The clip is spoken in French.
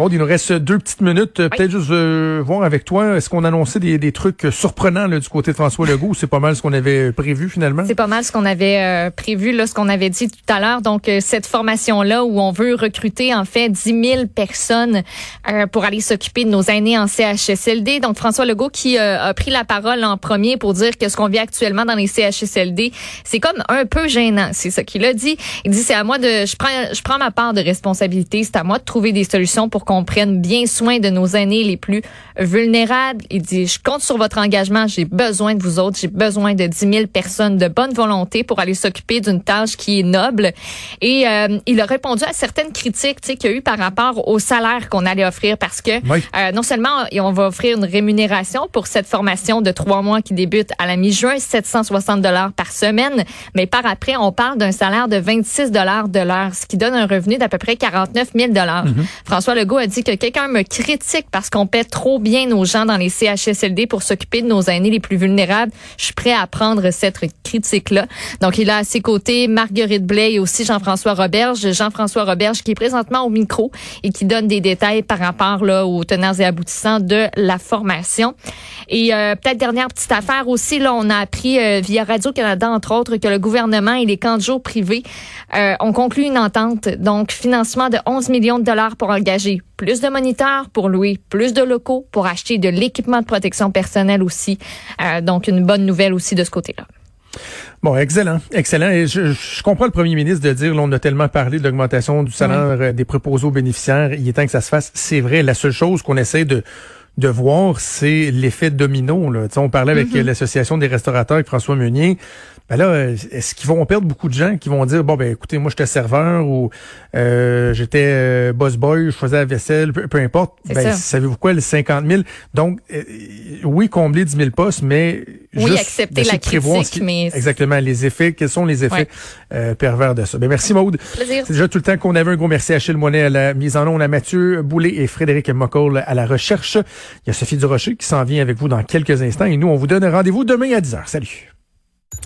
Bon, il nous reste deux petites minutes. Peut-être juste euh, voir avec toi, est-ce qu'on annonçait des, des trucs surprenants là, du côté de François Legault? C'est pas mal ce qu'on avait prévu finalement? C'est pas mal ce qu'on avait euh, prévu, là, ce qu'on avait dit tout à l'heure. Donc, euh, cette formation-là où on veut recruter en fait 10 000 personnes pour aller s'occuper de nos aînés en CHSLD. Donc, François Legault qui a pris la parole en premier pour dire que ce qu'on vit actuellement dans les CHSLD, c'est comme un peu gênant. C'est ça qu'il a dit. Il dit, c'est à moi de, je prends, je prends ma part de responsabilité. C'est à moi de trouver des solutions pour qu'on prenne bien soin de nos aînés les plus vulnérables. Il dit, je compte sur votre engagement. J'ai besoin de vous autres. J'ai besoin de 10 000 personnes de bonne volonté pour aller s'occuper d'une tâche qui est noble. Et euh, il a répondu à certaines critiques qu'il y a eu par rapport au salaire qu'on allait offrir parce que euh, non seulement on va offrir une rémunération pour cette formation de trois mois qui débute à la mi-juin, 760 dollars par semaine, mais par après, on parle d'un salaire de 26 dollars de l'heure, ce qui donne un revenu d'à peu près 49 000 dollars. Mm-hmm. François Legault a dit que quelqu'un me critique parce qu'on paie trop bien nos gens dans les CHSLD pour s'occuper de nos aînés les plus vulnérables, je suis prêt à prendre cette critique-là. Donc, il a à ses côtés Marguerite Blais et aussi Jean-François Roberge. Jean-François Roberge qui est présentement au micro et qui donne des détails par rapport là, aux tenants et aboutissants de la formation. Et euh, peut-être dernière petite affaire aussi, là, on a appris euh, via Radio-Canada, entre autres, que le gouvernement et les camps de jour privés euh, ont conclu une entente, donc financement de 11 millions de dollars pour engager plus de moniteurs, pour louer plus de locaux, pour acheter de l'équipement de protection personnelle aussi. Euh, donc, une bonne nouvelle aussi de ce côté-là. Bon, excellent, excellent. Et je, je, comprends le premier ministre de dire, là, on a tellement parlé de l'augmentation du salaire euh, des préposés aux bénéficiaires, il est temps que ça se fasse. C'est vrai, la seule chose qu'on essaie de de voir, c'est l'effet domino. Là. on parlait avec mm-hmm. l'association des restaurateurs avec François Meunier. Ben là, est-ce qu'ils vont perdre beaucoup de gens qui vont dire bon ben écoutez, moi j'étais serveur ou euh, j'étais euh, boss boy, je faisais la vaisselle, peu, importe. Ben savez-vous quoi, les 50 000. Donc euh, oui, combler 10 000 postes, mais oui, accepter la critique, mais exactement les effets. Quels sont les effets pervers de ça Ben merci Maude. C'est déjà tout le temps qu'on avait un gros merci à Achille Monet à la mise en onde, à Mathieu Boulet et Frédéric Mocoll à la recherche. Il y a Sophie Durocher qui s'en vient avec vous dans quelques instants et nous on vous donne rendez-vous demain à 10h. Salut.